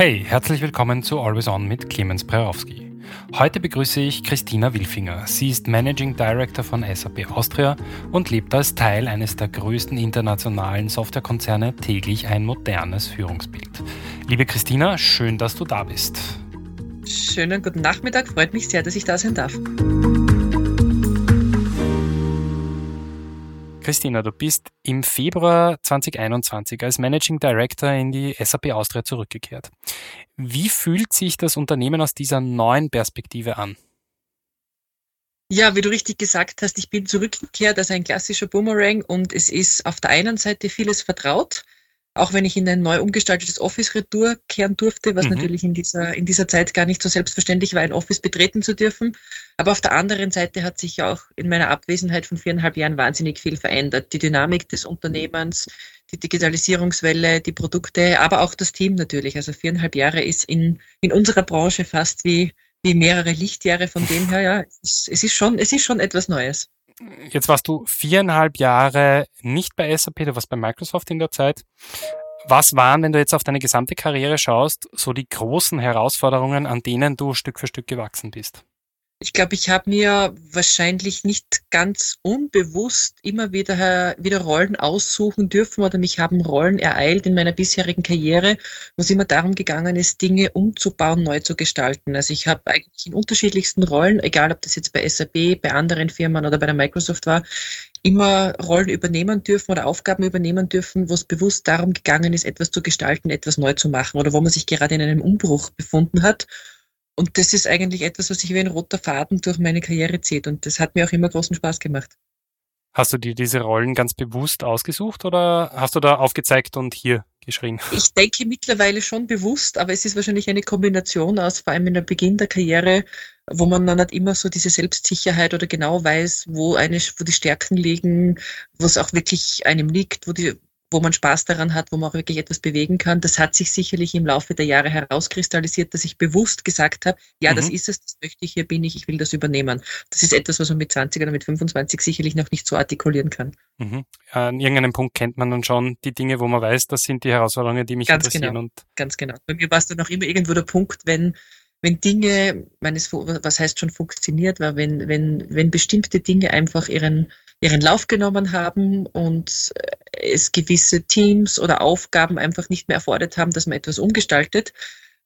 Hey, herzlich willkommen zu Always On mit Clemens Prerowski. Heute begrüße ich Christina Wilfinger. Sie ist Managing Director von SAP Austria und lebt als Teil eines der größten internationalen Softwarekonzerne täglich ein modernes Führungsbild. Liebe Christina, schön, dass du da bist. Schönen guten Nachmittag, freut mich sehr, dass ich da sein darf. Christina, du bist im Februar 2021 als Managing Director in die SAP Austria zurückgekehrt. Wie fühlt sich das Unternehmen aus dieser neuen Perspektive an? Ja, wie du richtig gesagt hast, ich bin zurückgekehrt als ein klassischer Boomerang und es ist auf der einen Seite vieles vertraut auch wenn ich in ein neu umgestaltetes Office Retour kehren durfte, was mhm. natürlich in dieser, in dieser Zeit gar nicht so selbstverständlich war, ein Office betreten zu dürfen. Aber auf der anderen Seite hat sich auch in meiner Abwesenheit von viereinhalb Jahren wahnsinnig viel verändert. Die Dynamik des Unternehmens, die Digitalisierungswelle, die Produkte, aber auch das Team natürlich. Also viereinhalb Jahre ist in, in unserer Branche fast wie, wie mehrere Lichtjahre. Von dem her, ja, es ist schon, es ist schon etwas Neues. Jetzt warst du viereinhalb Jahre nicht bei SAP, du warst bei Microsoft in der Zeit. Was waren, wenn du jetzt auf deine gesamte Karriere schaust, so die großen Herausforderungen, an denen du Stück für Stück gewachsen bist? Ich glaube, ich habe mir wahrscheinlich nicht ganz unbewusst immer wieder, wieder Rollen aussuchen dürfen oder mich haben Rollen ereilt in meiner bisherigen Karriere, wo es immer darum gegangen ist, Dinge umzubauen, neu zu gestalten. Also ich habe eigentlich in unterschiedlichsten Rollen, egal ob das jetzt bei SAP, bei anderen Firmen oder bei der Microsoft war, immer Rollen übernehmen dürfen oder Aufgaben übernehmen dürfen, wo es bewusst darum gegangen ist, etwas zu gestalten, etwas neu zu machen oder wo man sich gerade in einem Umbruch befunden hat. Und das ist eigentlich etwas, was sich wie ein roter Faden durch meine Karriere zieht. Und das hat mir auch immer großen Spaß gemacht. Hast du dir diese Rollen ganz bewusst ausgesucht oder hast du da aufgezeigt und hier geschrien? Ich denke mittlerweile schon bewusst, aber es ist wahrscheinlich eine Kombination aus, vor allem in der Beginn der Karriere, wo man dann nicht immer so diese Selbstsicherheit oder genau weiß, wo eine, wo die Stärken liegen, wo es auch wirklich einem liegt, wo die, wo man Spaß daran hat, wo man auch wirklich etwas bewegen kann. Das hat sich sicherlich im Laufe der Jahre herauskristallisiert, dass ich bewusst gesagt habe, ja, mhm. das ist es, das möchte ich, hier bin ich, ich will das übernehmen. Das ist etwas, was man mit 20 oder mit 25 sicherlich noch nicht so artikulieren kann. Mhm. An irgendeinem Punkt kennt man dann schon die Dinge, wo man weiß, das sind die Herausforderungen, die mich Ganz interessieren. Genau. Und Ganz genau. Bei mir war es dann auch immer irgendwo der Punkt, wenn wenn Dinge, meines, was heißt schon funktioniert, war, wenn, wenn, wenn bestimmte Dinge einfach ihren, ihren Lauf genommen haben und es gewisse Teams oder Aufgaben einfach nicht mehr erfordert haben, dass man etwas umgestaltet,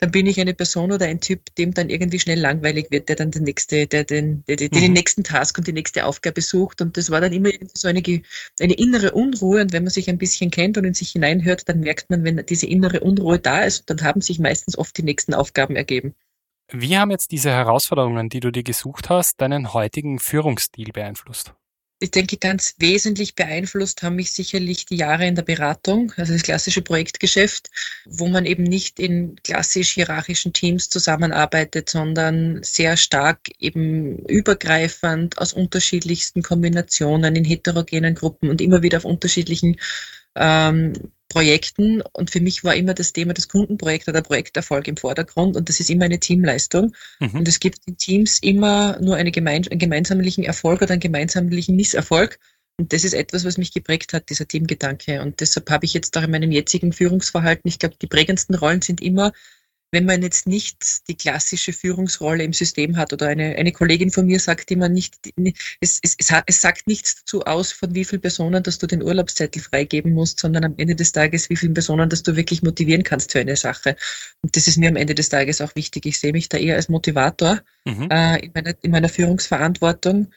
dann bin ich eine Person oder ein Typ, dem dann irgendwie schnell langweilig wird, der dann den, nächste, der den, der, der mhm. den nächsten Task und die nächste Aufgabe sucht. Und das war dann immer so eine, eine innere Unruhe. Und wenn man sich ein bisschen kennt und in sich hineinhört, dann merkt man, wenn diese innere Unruhe da ist, dann haben sich meistens oft die nächsten Aufgaben ergeben. Wie haben jetzt diese Herausforderungen, die du dir gesucht hast, deinen heutigen Führungsstil beeinflusst? Ich denke, ganz wesentlich beeinflusst haben mich sicherlich die Jahre in der Beratung, also das klassische Projektgeschäft, wo man eben nicht in klassisch hierarchischen Teams zusammenarbeitet, sondern sehr stark eben übergreifend aus unterschiedlichsten Kombinationen in heterogenen Gruppen und immer wieder auf unterschiedlichen ähm, Projekten und für mich war immer das Thema des Kundenprojekts oder Projekterfolg im Vordergrund und das ist immer eine Teamleistung. Mhm. und es gibt in Teams immer nur eine gemein, einen gemeinsamen Erfolg oder einen gemeinsamen Misserfolg. Und das ist etwas, was mich geprägt hat, dieser Teamgedanke. Und deshalb habe ich jetzt auch in meinem jetzigen Führungsverhalten, ich glaube, die prägendsten Rollen sind immer wenn man jetzt nicht die klassische Führungsrolle im System hat oder eine, eine Kollegin von mir sagt immer nicht, es, es, es, es sagt nichts dazu aus, von wie vielen Personen, dass du den Urlaubszettel freigeben musst, sondern am Ende des Tages, wie vielen Personen, dass du wirklich motivieren kannst für eine Sache. Und das ist mir am Ende des Tages auch wichtig. Ich sehe mich da eher als Motivator mhm. äh, in, meiner, in meiner Führungsverantwortung.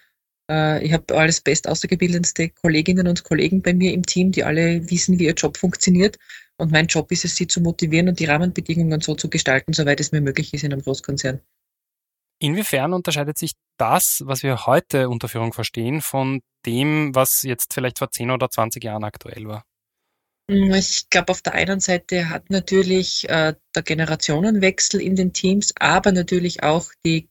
Äh, ich habe alles best ausgebildetste Kolleginnen und Kollegen bei mir im Team, die alle wissen, wie ihr Job funktioniert. Und mein Job ist es, sie zu motivieren und die Rahmenbedingungen so zu gestalten, soweit es mir möglich ist in einem Großkonzern. Inwiefern unterscheidet sich das, was wir heute unter Führung verstehen, von dem, was jetzt vielleicht vor 10 oder 20 Jahren aktuell war? Hm, ich glaube, auf der einen Seite hat natürlich äh, der Generationenwechsel in den Teams, aber natürlich auch die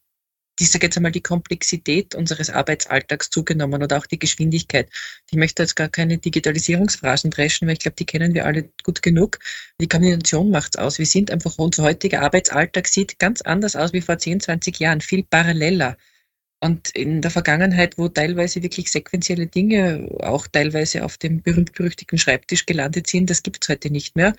ich sage jetzt einmal, die Komplexität unseres Arbeitsalltags zugenommen oder auch die Geschwindigkeit. Ich möchte jetzt gar keine Digitalisierungsphrasen dreschen, weil ich glaube, die kennen wir alle gut genug. Die Kombination macht's aus. Wir sind einfach, unser heutiger Arbeitsalltag sieht ganz anders aus wie vor 10, 20 Jahren, viel paralleler. Und in der Vergangenheit, wo teilweise wirklich sequentielle Dinge auch teilweise auf dem berühmt-berüchtigten Schreibtisch gelandet sind, das gibt's heute nicht mehr.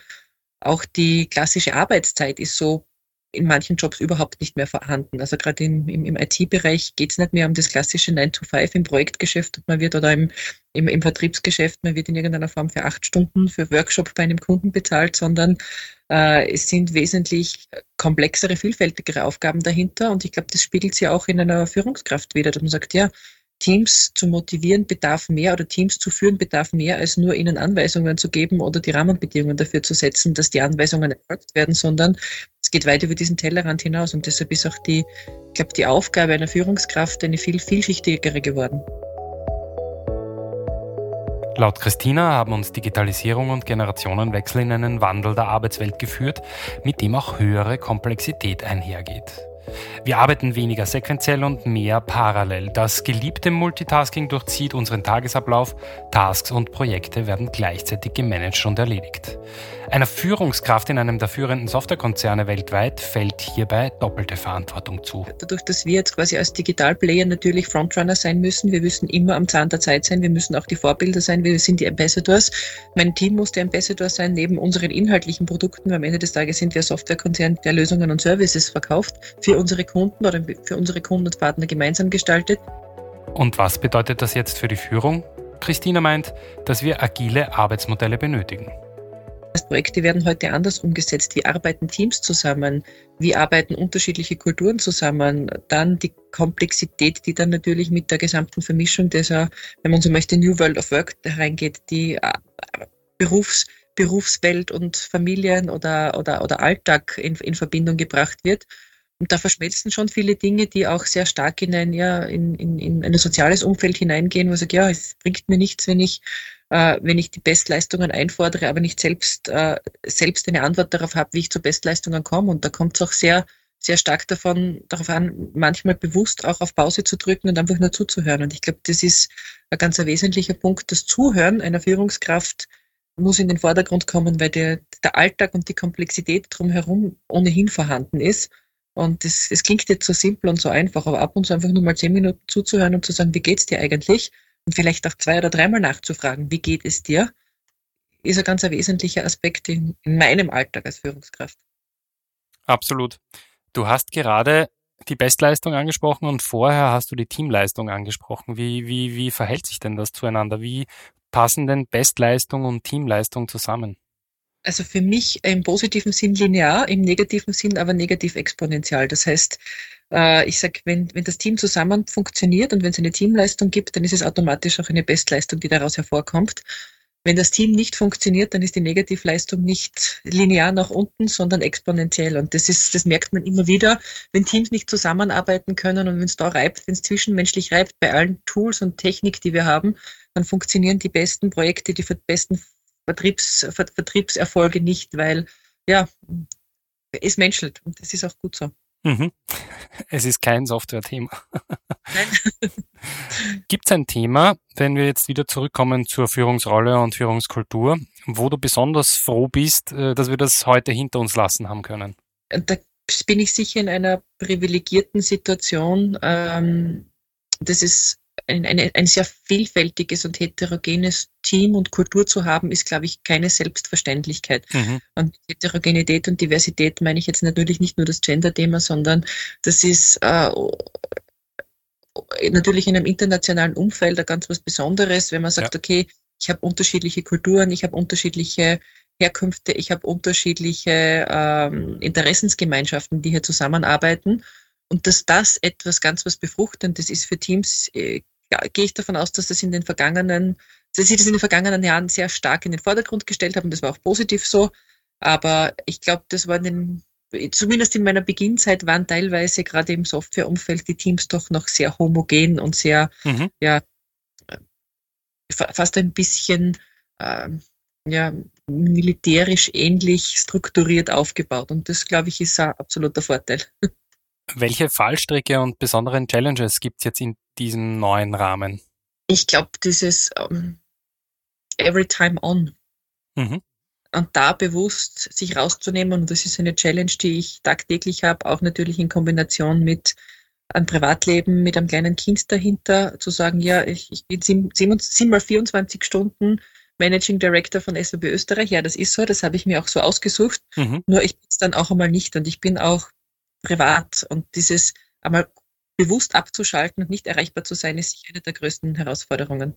auch die klassische Arbeitszeit ist so in manchen Jobs überhaupt nicht mehr vorhanden. Also gerade im, im, IT-Bereich geht es nicht mehr um das klassische 9 to 5 im Projektgeschäft, man wird oder im, im, im Vertriebsgeschäft, man wird in irgendeiner Form für acht Stunden für Workshop bei einem Kunden bezahlt, sondern äh, es sind wesentlich komplexere, vielfältigere Aufgaben dahinter. Und ich glaube, das spiegelt sich auch in einer Führungskraft wieder, dass man sagt, ja, Teams zu motivieren bedarf mehr oder Teams zu führen bedarf mehr, als nur ihnen Anweisungen zu geben oder die Rahmenbedingungen dafür zu setzen, dass die Anweisungen erfolgt werden, sondern geht weit über diesen Tellerrand hinaus. Und deshalb ist auch die, ich glaube, die Aufgabe einer Führungskraft eine viel vielschichtigere geworden. Laut Christina haben uns Digitalisierung und Generationenwechsel in einen Wandel der Arbeitswelt geführt, mit dem auch höhere Komplexität einhergeht. Wir arbeiten weniger sequenziell und mehr parallel. Das geliebte Multitasking durchzieht unseren Tagesablauf. Tasks und Projekte werden gleichzeitig gemanagt und erledigt. Einer Führungskraft in einem der führenden Softwarekonzerne weltweit fällt hierbei doppelte Verantwortung zu. Dadurch, dass wir jetzt quasi als Digitalplayer natürlich Frontrunner sein müssen, wir müssen immer am Zahn der Zeit sein, wir müssen auch die Vorbilder sein, wir sind die Ambassadors. Mein Team muss der Ambassador sein, neben unseren inhaltlichen Produkten. Am Ende des Tages sind wir Softwarekonzern, der Lösungen und Services verkauft, für unsere Kunden oder für unsere Kunden und Partner gemeinsam gestaltet. Und was bedeutet das jetzt für die Führung? Christina meint, dass wir agile Arbeitsmodelle benötigen. Projekte werden heute anders umgesetzt. Wie arbeiten Teams zusammen? Wie arbeiten unterschiedliche Kulturen zusammen? Dann die Komplexität, die dann natürlich mit der gesamten Vermischung dieser, wenn man so möchte, New World of Work hereingeht, die äh, Berufs, Berufswelt und Familien oder, oder, oder Alltag in, in Verbindung gebracht wird. Und da verschmelzen schon viele Dinge, die auch sehr stark in ein, ja, in, in, in ein soziales Umfeld hineingehen, wo ich sage, ja, es bringt mir nichts, wenn ich äh, wenn ich die Bestleistungen einfordere, aber nicht selbst, äh, selbst eine Antwort darauf habe, wie ich zu Bestleistungen komme. Und da kommt es auch sehr, sehr stark davon, darauf an, manchmal bewusst auch auf Pause zu drücken und einfach nur zuzuhören. Und ich glaube, das ist ein ganz wesentlicher Punkt. Das Zuhören einer Führungskraft muss in den Vordergrund kommen, weil der, der Alltag und die Komplexität drumherum ohnehin vorhanden ist. Und es, es klingt jetzt so simpel und so einfach, aber ab und zu einfach nur mal zehn Minuten zuzuhören und zu sagen, wie geht's dir eigentlich? und vielleicht auch zwei oder dreimal nachzufragen, wie geht es dir, ist ein ganz wesentlicher Aspekt in, in meinem Alltag als Führungskraft. Absolut. Du hast gerade die Bestleistung angesprochen und vorher hast du die Teamleistung angesprochen. Wie, wie, wie verhält sich denn das zueinander? Wie passen denn Bestleistung und Teamleistung zusammen? Also für mich im positiven Sinn linear, im negativen Sinn aber negativ exponentiell. Das heißt, äh, ich sage, wenn, wenn das Team zusammen funktioniert und wenn es eine Teamleistung gibt, dann ist es automatisch auch eine Bestleistung, die daraus hervorkommt. Wenn das Team nicht funktioniert, dann ist die Negativleistung nicht linear nach unten, sondern exponentiell. Und das ist, das merkt man immer wieder, wenn Teams nicht zusammenarbeiten können und wenn es da reibt, wenn es zwischenmenschlich reibt, bei allen Tools und Technik, die wir haben, dann funktionieren die besten Projekte, die besten Vertriebs, Vertriebserfolge nicht, weil ja, es menschelt und das ist auch gut so. Mhm. Es ist kein Software-Thema. Gibt es ein Thema, wenn wir jetzt wieder zurückkommen zur Führungsrolle und Führungskultur, wo du besonders froh bist, äh, dass wir das heute hinter uns lassen haben können? Da bin ich sicher in einer privilegierten Situation. Ähm, das ist ein, ein, ein sehr vielfältiges und heterogenes Team und Kultur zu haben, ist, glaube ich, keine Selbstverständlichkeit. Mhm. Und Heterogenität und Diversität meine ich jetzt natürlich nicht nur das Gender-Thema, sondern das ist äh, natürlich in einem internationalen Umfeld ein ganz was Besonderes, wenn man sagt, ja. okay, ich habe unterschiedliche Kulturen, ich habe unterschiedliche Herkünfte, ich habe unterschiedliche ähm, Interessensgemeinschaften, die hier zusammenarbeiten. Und dass das etwas ganz was Befruchtendes ist für Teams, äh, gehe ich davon aus, dass das in den vergangenen, dass sie das in den vergangenen Jahren sehr stark in den Vordergrund gestellt haben. Das war auch positiv so. Aber ich glaube, das war in den, zumindest in meiner Beginnzeit waren teilweise gerade im Softwareumfeld die Teams doch noch sehr homogen und sehr, mhm. ja, fast ein bisschen, äh, ja, militärisch ähnlich strukturiert aufgebaut. Und das, glaube ich, ist ein absoluter Vorteil. Welche Fallstricke und besonderen Challenges gibt es jetzt in diesem neuen Rahmen? Ich glaube, dieses um, ähm, Every Time On. Mhm. Und da bewusst sich rauszunehmen, und das ist eine Challenge, die ich tagtäglich habe, auch natürlich in Kombination mit einem Privatleben, mit einem kleinen Kind dahinter, zu sagen, ja, ich, ich bin sieben, sieben mal 24 Stunden Managing Director von SAP Österreich. Ja, das ist so, das habe ich mir auch so ausgesucht. Mhm. Nur ich bin es dann auch einmal nicht und ich bin auch privat und dieses einmal bewusst abzuschalten und nicht erreichbar zu sein, ist sicher eine der größten Herausforderungen.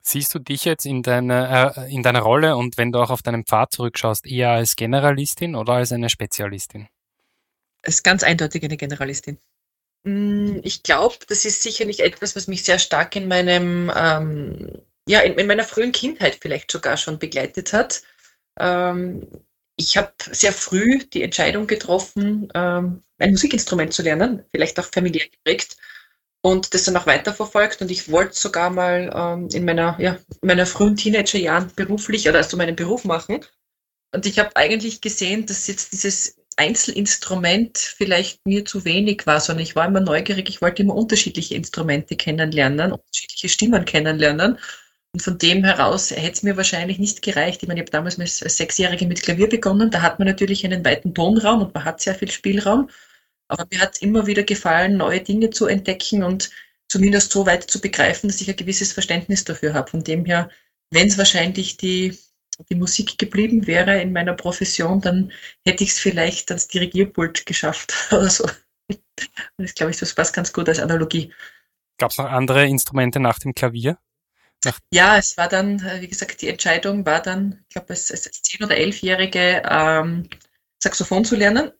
Siehst du dich jetzt in deiner, äh, in deiner Rolle und wenn du auch auf deinen Pfad zurückschaust, eher als Generalistin oder als eine Spezialistin? Als ganz eindeutig eine Generalistin. Mm, ich glaube, das ist sicherlich etwas, was mich sehr stark in meinem, ähm, ja, in, in, meiner frühen Kindheit vielleicht sogar schon begleitet hat. Ähm, ich habe sehr früh die Entscheidung getroffen, ähm, ein Musikinstrument zu lernen, vielleicht auch familiär geprägt und das dann auch weiterverfolgt. Und ich wollte sogar mal ähm, in meiner, ja, in meiner frühen Teenagerjahren beruflich oder also meinen Beruf machen. Und ich habe eigentlich gesehen, dass jetzt dieses Einzelinstrument vielleicht mir zu wenig war, sondern ich war immer neugierig, ich wollte immer unterschiedliche Instrumente kennenlernen, unterschiedliche Stimmen kennenlernen. Und von dem heraus hätte es mir wahrscheinlich nicht gereicht. Ich meine, ich habe damals als Sechsjährige mit Klavier begonnen. Da hat man natürlich einen weiten Tonraum und man hat sehr viel Spielraum. Aber mir hat es immer wieder gefallen, neue Dinge zu entdecken und zumindest so weit zu begreifen, dass ich ein gewisses Verständnis dafür habe. Von dem her, wenn es wahrscheinlich die die Musik geblieben wäre in meiner Profession, dann hätte ich es vielleicht ans Dirigierpult geschafft oder so. Das glaube ich, das passt ganz gut als Analogie. Gab es noch andere Instrumente nach dem Klavier? Nach ja, es war dann, äh, wie gesagt, die Entscheidung war dann, ich glaube, als, als 10- oder 11-Jährige ähm, Saxophon zu lernen.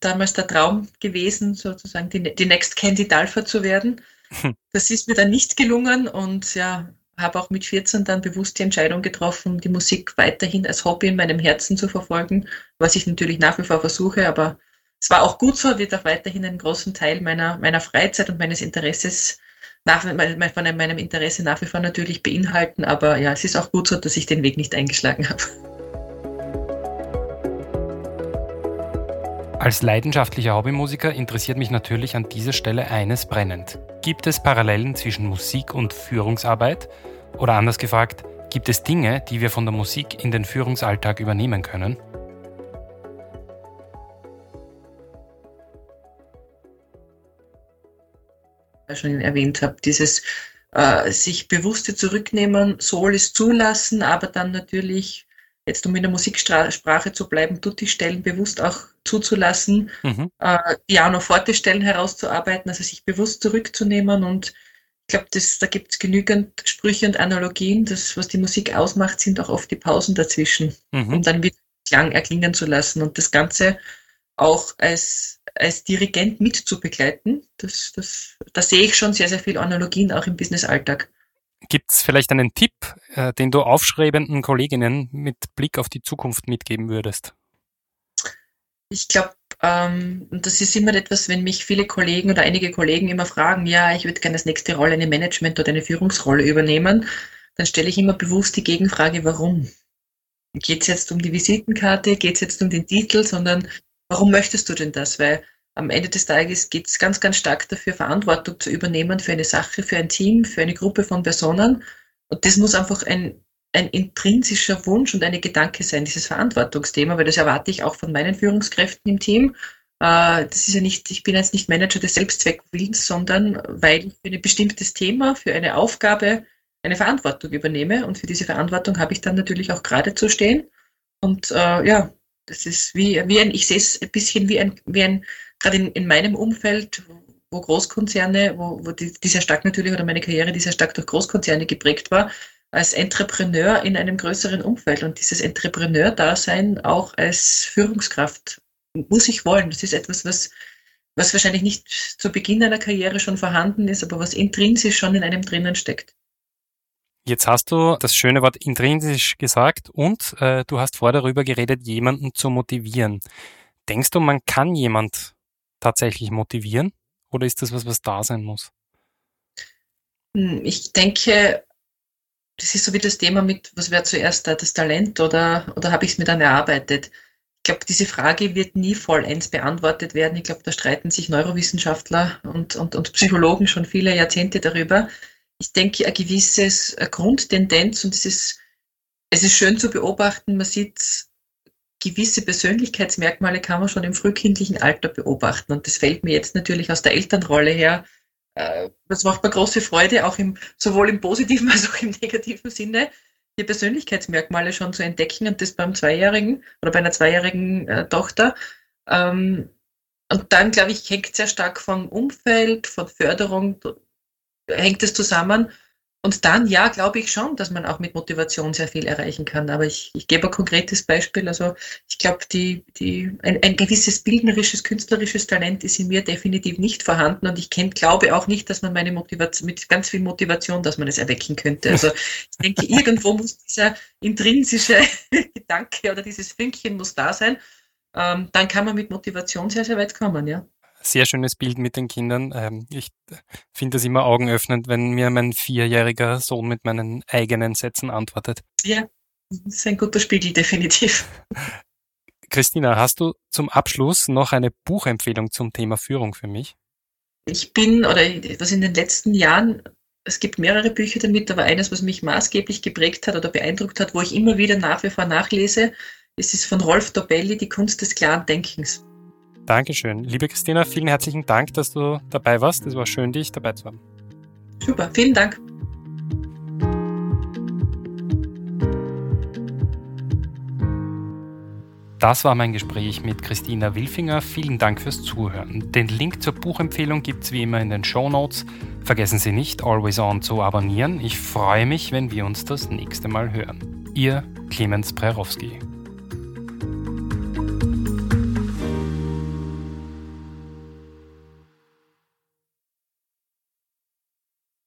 Damals der Traum gewesen, sozusagen die, die Next Candy Dalfa zu werden. Hm. Das ist mir dann nicht gelungen und ja, habe auch mit 14 dann bewusst die Entscheidung getroffen, die Musik weiterhin als Hobby in meinem Herzen zu verfolgen, was ich natürlich nach wie vor versuche, aber es war auch gut so, wird auch weiterhin einen großen Teil meiner, meiner Freizeit und meines Interesses nach, von meinem Interesse nach wie vor natürlich beinhalten, aber ja, es ist auch gut so, dass ich den Weg nicht eingeschlagen habe. Als leidenschaftlicher Hobbymusiker interessiert mich natürlich an dieser Stelle eines brennend. Gibt es Parallelen zwischen Musik und Führungsarbeit? Oder anders gefragt, gibt es Dinge, die wir von der Musik in den Führungsalltag übernehmen können? schon erwähnt habe, dieses äh, sich bewusste zurücknehmen, soll es zulassen, aber dann natürlich jetzt um in der Musiksprache zu bleiben, Tutti-Stellen bewusst auch zuzulassen, mhm. äh, Piano-Forte-Stellen herauszuarbeiten, also sich bewusst zurückzunehmen und ich glaube, da gibt es genügend Sprüche und Analogien. Das, was die Musik ausmacht, sind auch oft die Pausen dazwischen, mhm. um dann wieder Klang erklingen zu lassen und das Ganze auch als, als Dirigent mit zu begleiten. Das, das, da sehe ich schon sehr, sehr viel Analogien auch im Business-Alltag. Gibt es vielleicht einen Tipp, äh, den du aufschreibenden Kolleginnen mit Blick auf die Zukunft mitgeben würdest? Ich glaube, ähm, das ist immer etwas, wenn mich viele Kollegen oder einige Kollegen immer fragen, ja, ich würde gerne das nächste Rolle, eine Management- oder eine Führungsrolle übernehmen, dann stelle ich immer bewusst die Gegenfrage, warum? Geht es jetzt um die Visitenkarte, geht es jetzt um den Titel, sondern warum möchtest du denn das? Weil am Ende des Tages geht es ganz, ganz stark dafür, Verantwortung zu übernehmen für eine Sache, für ein Team, für eine Gruppe von Personen. Und das muss einfach ein, ein intrinsischer Wunsch und eine Gedanke sein, dieses Verantwortungsthema, weil das erwarte ich auch von meinen Führungskräften im Team. Äh, das ist ja nicht, ich bin jetzt nicht Manager des Selbstzweckwillens, sondern weil ich für ein bestimmtes Thema, für eine Aufgabe eine Verantwortung übernehme. Und für diese Verantwortung habe ich dann natürlich auch gerade zu stehen. Und äh, ja, das ist wie, wie ein, ich sehe es ein bisschen wie ein, wie ein gerade in, in meinem Umfeld, wo Großkonzerne, wo, wo die, die stark natürlich, oder meine Karriere, die sehr stark durch Großkonzerne geprägt war, als Entrepreneur in einem größeren Umfeld. Und dieses Entrepreneur-Dasein auch als Führungskraft muss ich wollen. Das ist etwas, was, was wahrscheinlich nicht zu Beginn einer Karriere schon vorhanden ist, aber was intrinsisch schon in einem drinnen steckt. Jetzt hast du das schöne Wort intrinsisch gesagt und äh, du hast vorher darüber geredet, jemanden zu motivieren. Denkst du, man kann jemand tatsächlich motivieren oder ist das was, was da sein muss? Hm, ich denke, das ist so wie das Thema mit, was wäre zuerst da, das Talent oder, oder habe ich es mir dann erarbeitet? Ich glaube, diese Frage wird nie vollends beantwortet werden. Ich glaube, da streiten sich Neurowissenschaftler und, und, und Psychologen schon viele Jahrzehnte darüber ich denke, eine gewisse Grundtendenz und es ist, es ist schön zu beobachten, man sieht, gewisse Persönlichkeitsmerkmale kann man schon im frühkindlichen Alter beobachten und das fällt mir jetzt natürlich aus der Elternrolle her. Äh, das macht mir große Freude, auch im, sowohl im positiven als auch im negativen Sinne. die Persönlichkeitsmerkmale schon zu entdecken und das beim Zweijährigen oder bei einer zweijährigen äh, Tochter. Ähm, und dann, glaube ich, hängt sehr stark vom Umfeld, von Förderung, hängt es zusammen. Und dann, ja, glaube ich schon, dass man auch mit Motivation sehr viel erreichen kann. Aber ich, ich gebe ein konkretes Beispiel. Also ich glaube, die, die, ein, ein gewisses bildnerisches, künstlerisches Talent ist in mir definitiv nicht vorhanden. Und ich kenn, glaube auch nicht, dass man meine Motivation, mit ganz viel Motivation, dass man es erwecken könnte. Also ich denke, irgendwo muss dieser intrinsische Gedanke oder dieses Fünkchen muss da sein. Ähm, dann kann man mit Motivation sehr, sehr weit kommen, ja sehr schönes Bild mit den Kindern. Ähm, ich finde das immer augenöffnend, wenn mir mein vierjähriger Sohn mit meinen eigenen Sätzen antwortet. Ja, das ist ein guter Spiegel, definitiv. Christina, hast du zum Abschluss noch eine Buchempfehlung zum Thema Führung für mich? Ich bin, oder was in den letzten Jahren, es gibt mehrere Bücher damit, aber eines, was mich maßgeblich geprägt hat oder beeindruckt hat, wo ich immer wieder nach wie vor nachlese, es ist von Rolf Dobelli, Die Kunst des klaren Denkens. Dankeschön. Liebe Christina, vielen herzlichen Dank, dass du dabei warst. Es war schön, dich dabei zu haben. Super, vielen Dank. Das war mein Gespräch mit Christina Wilfinger. Vielen Dank fürs Zuhören. Den Link zur Buchempfehlung gibt es wie immer in den Show Notes. Vergessen Sie nicht, Always On zu abonnieren. Ich freue mich, wenn wir uns das nächste Mal hören. Ihr Clemens Prerowski.